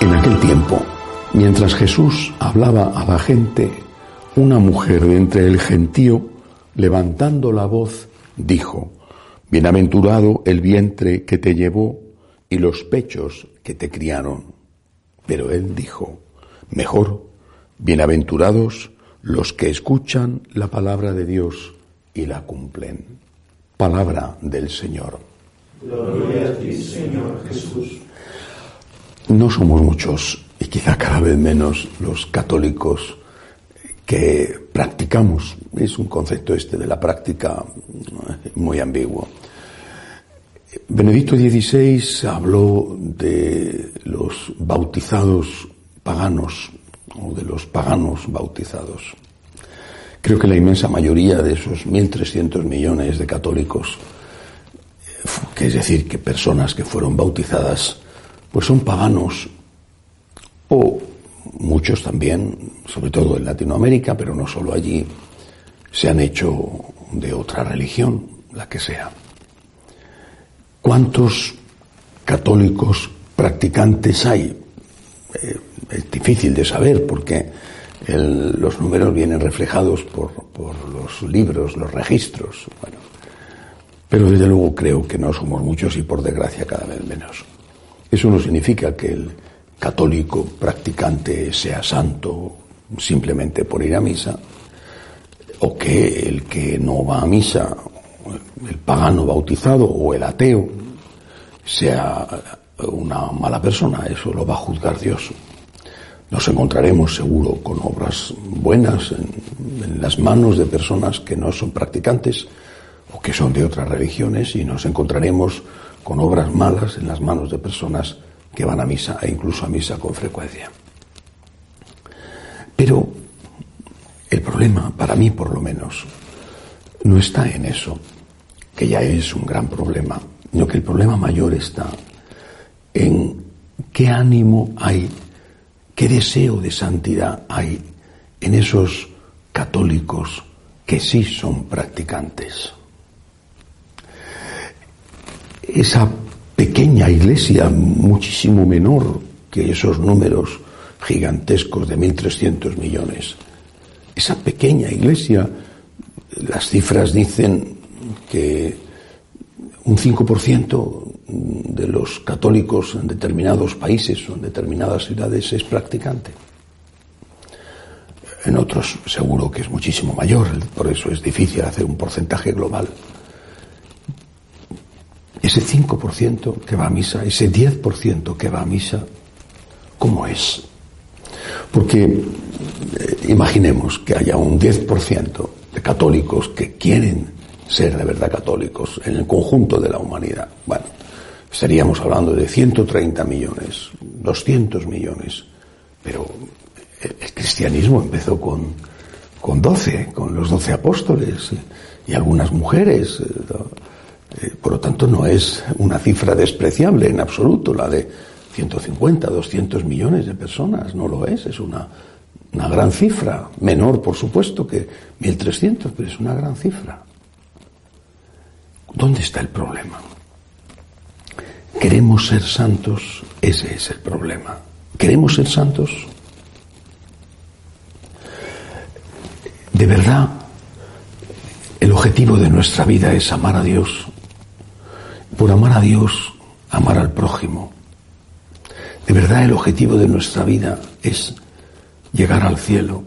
En aquel tiempo, mientras Jesús hablaba a la gente, una mujer de entre el gentío, levantando la voz, dijo, Bienaventurado el vientre que te llevó y los pechos que te criaron. Pero él dijo, Mejor, bienaventurados los que escuchan la palabra de Dios y la cumplen. Palabra del Señor. No somos muchos y quizá cada vez menos los católicos que practicamos. Es un concepto este de la práctica eh, muy ambiguo. Benedicto XVI habló de los bautizados paganos o de los paganos bautizados. Creo que la inmensa mayoría de esos 1.300 millones de católicos, eh, que es decir, que personas que fueron bautizadas, pues son paganos o muchos también, sobre todo en Latinoamérica, pero no solo allí, se han hecho de otra religión, la que sea. ¿Cuántos católicos practicantes hay? Eh, es difícil de saber porque los números vienen reflejados por, por los libros, los registros. Bueno, pero desde luego creo que no somos muchos y por desgracia cada vez menos. Eso no significa que el católico practicante sea santo simplemente por ir a misa, o que el que no va a misa, el pagano bautizado o el ateo, sea una mala persona, eso lo va a juzgar Dios. Nos encontraremos seguro con obras buenas en, en las manos de personas que no son practicantes o que son de otras religiones y nos encontraremos con obras malas en las manos de personas que van a misa e incluso a misa con frecuencia. Pero el problema, para mí por lo menos, no está en eso, que ya es un gran problema, sino que el problema mayor está en qué ánimo hay, qué deseo de santidad hay en esos católicos que sí son practicantes. Esa pequeña iglesia, muchísimo menor que esos números gigantescos de 1.300 millones, esa pequeña iglesia, las cifras dicen que un 5% de los católicos en determinados países o en determinadas ciudades es practicante. En otros seguro que es muchísimo mayor, por eso es difícil hacer un porcentaje global. Ese 5% que va a misa, ese 10% que va a misa, ¿cómo es? Porque eh, imaginemos que haya un 10% de católicos que quieren ser de verdad católicos en el conjunto de la humanidad. Bueno, estaríamos hablando de 130 millones, 200 millones, pero el, cristianismo empezó con, con 12, con los 12 apóstoles y algunas mujeres. eh, eh, por lo tanto, no es una cifra despreciable en absoluto la de 150, 200 millones de personas, no lo es, es una, una gran cifra, menor por supuesto que 1.300, pero es una gran cifra. ¿Dónde está el problema? ¿Queremos ser santos? Ese es el problema. ¿Queremos ser santos? De verdad, el objetivo de nuestra vida es amar a Dios. Por amar a Dios, amar al prójimo. De verdad, el objetivo de nuestra vida es llegar al cielo,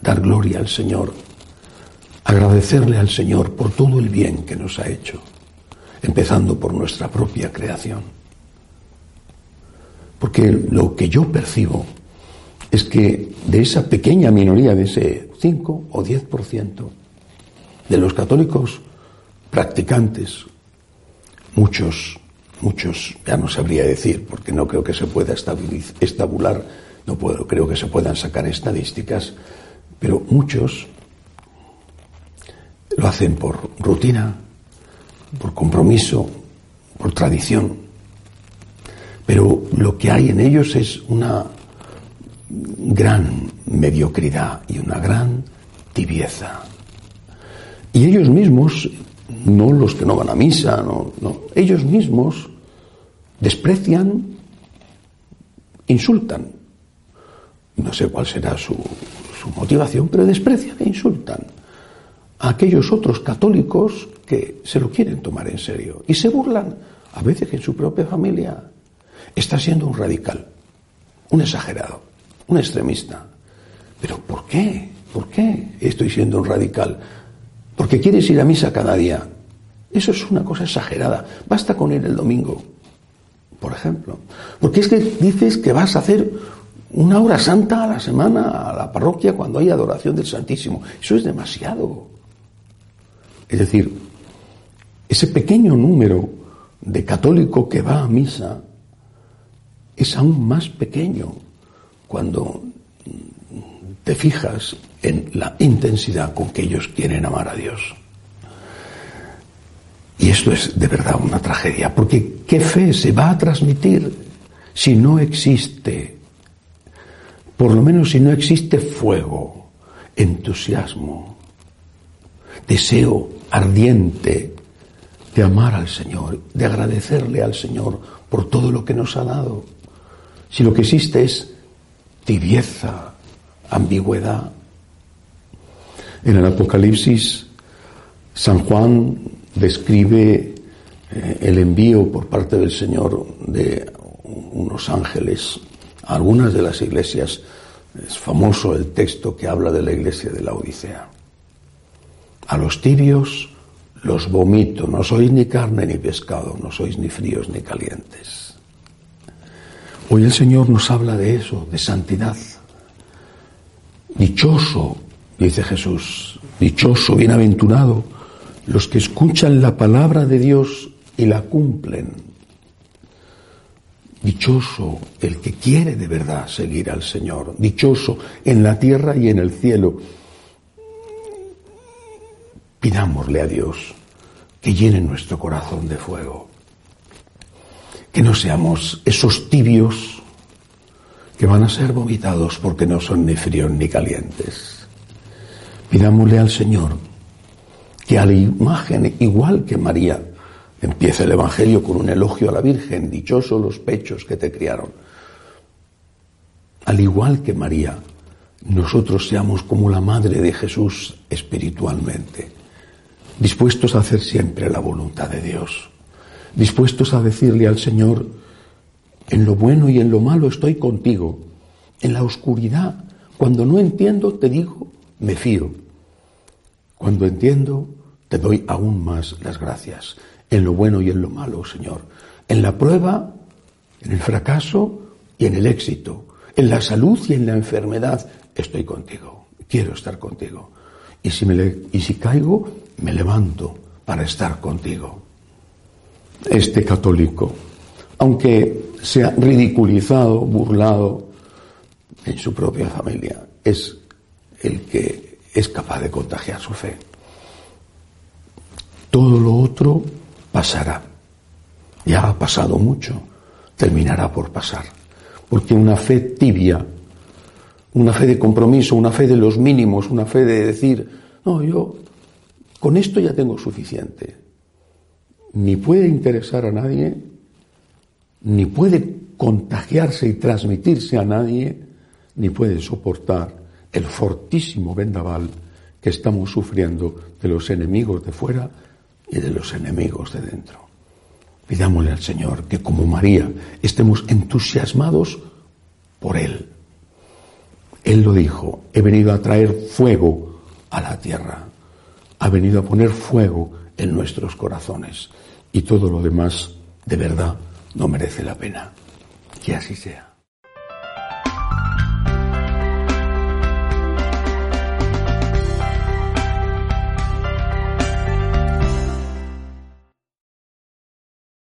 dar gloria al Señor, agradecerle al Señor por todo el bien que nos ha hecho, empezando por nuestra propia creación. Porque lo que yo percibo es que de esa pequeña minoría, de ese 5 o 10% de los católicos practicantes, muchos, muchos, ya no sabría decir, porque no creo que se pueda estabular, no puedo, creo que se puedan sacar estadísticas, pero muchos lo hacen por rutina, por compromiso, por tradición. Pero lo que hay en ellos es una gran mediocridad y una gran tibieza. Y ellos mismos, no los que no van a misa, no, ellos mismos desprecian, insultan. No sé cuál será su, su motivación, pero desprecian e insultan a aquellos otros católicos que se lo quieren tomar en serio y se burlan a veces en su propia familia. Está siendo un radical, un exagerado, un extremista. Pero ¿por qué? ¿Por qué estoy siendo un radical? Porque quieres ir a misa cada día. Eso es una cosa exagerada. Basta con ir el domingo, por ejemplo. Porque es que dices que vas a hacer una hora santa a la semana a la parroquia cuando hay adoración del Santísimo. Eso es demasiado. Es decir, ese pequeño número de católico que va a misa es aún más pequeño cuando te fijas en la intensidad con que ellos quieren amar a Dios. Y esto es de verdad una tragedia, porque ¿qué fe se va a transmitir si no existe, por lo menos si no existe fuego, entusiasmo, deseo ardiente de amar al Señor, de agradecerle al Señor por todo lo que nos ha dado. Si lo que existe es tibieza, ambigüedad. En el Apocalipsis, San Juan describe eh, el envío por parte del Señor de unos ángeles a algunas de las iglesias. Es famoso el texto que habla de la iglesia de la Odisea. A los tibios los vomito, no sois ni carne ni pescado, no sois ni fríos ni calientes. Hoy el Señor nos habla de eso, de santidad. Dichoso, dice Jesús, dichoso, bienaventurado, los que escuchan la palabra de Dios y la cumplen. Dichoso el que quiere de verdad seguir al Señor. Dichoso en la tierra y en el cielo Pidámosle a Dios que llene nuestro corazón de fuego. Que no seamos esos tibios que van a ser vomitados porque no son ni fríos ni calientes. Pidámosle al Señor que a la imagen, igual que María, empieza el Evangelio con un elogio a la Virgen, dichosos los pechos que te criaron. Al igual que María, nosotros seamos como la Madre de Jesús espiritualmente dispuestos a hacer siempre la voluntad de Dios, dispuestos a decirle al Señor, en lo bueno y en lo malo estoy contigo, en la oscuridad, cuando no entiendo, te digo, me fío, cuando entiendo, te doy aún más las gracias, en lo bueno y en lo malo, Señor, en la prueba, en el fracaso y en el éxito, en la salud y en la enfermedad, estoy contigo, quiero estar contigo. Y si, me y si caigo, me levanto para estar contigo. Este católico, aunque sea ridiculizado, burlado en su propia familia, es el que es capaz de contagiar su fe. Todo lo otro pasará. Ya ha pasado mucho, terminará por pasar. Porque una fe tibia, una fe de compromiso, una fe de los mínimos, una fe de decir, no, yo con esto ya tengo suficiente. Ni puede interesar a nadie, ni puede contagiarse y transmitirse a nadie, ni puede soportar el fortísimo vendaval que estamos sufriendo de los enemigos de fuera y de los enemigos de dentro. Pidámosle al Señor que como María estemos entusiasmados por Él. Él lo dijo, he venido a traer fuego a la tierra ha venido a poner fuego en nuestros corazones y todo lo demás de verdad no merece la pena. Que así sea.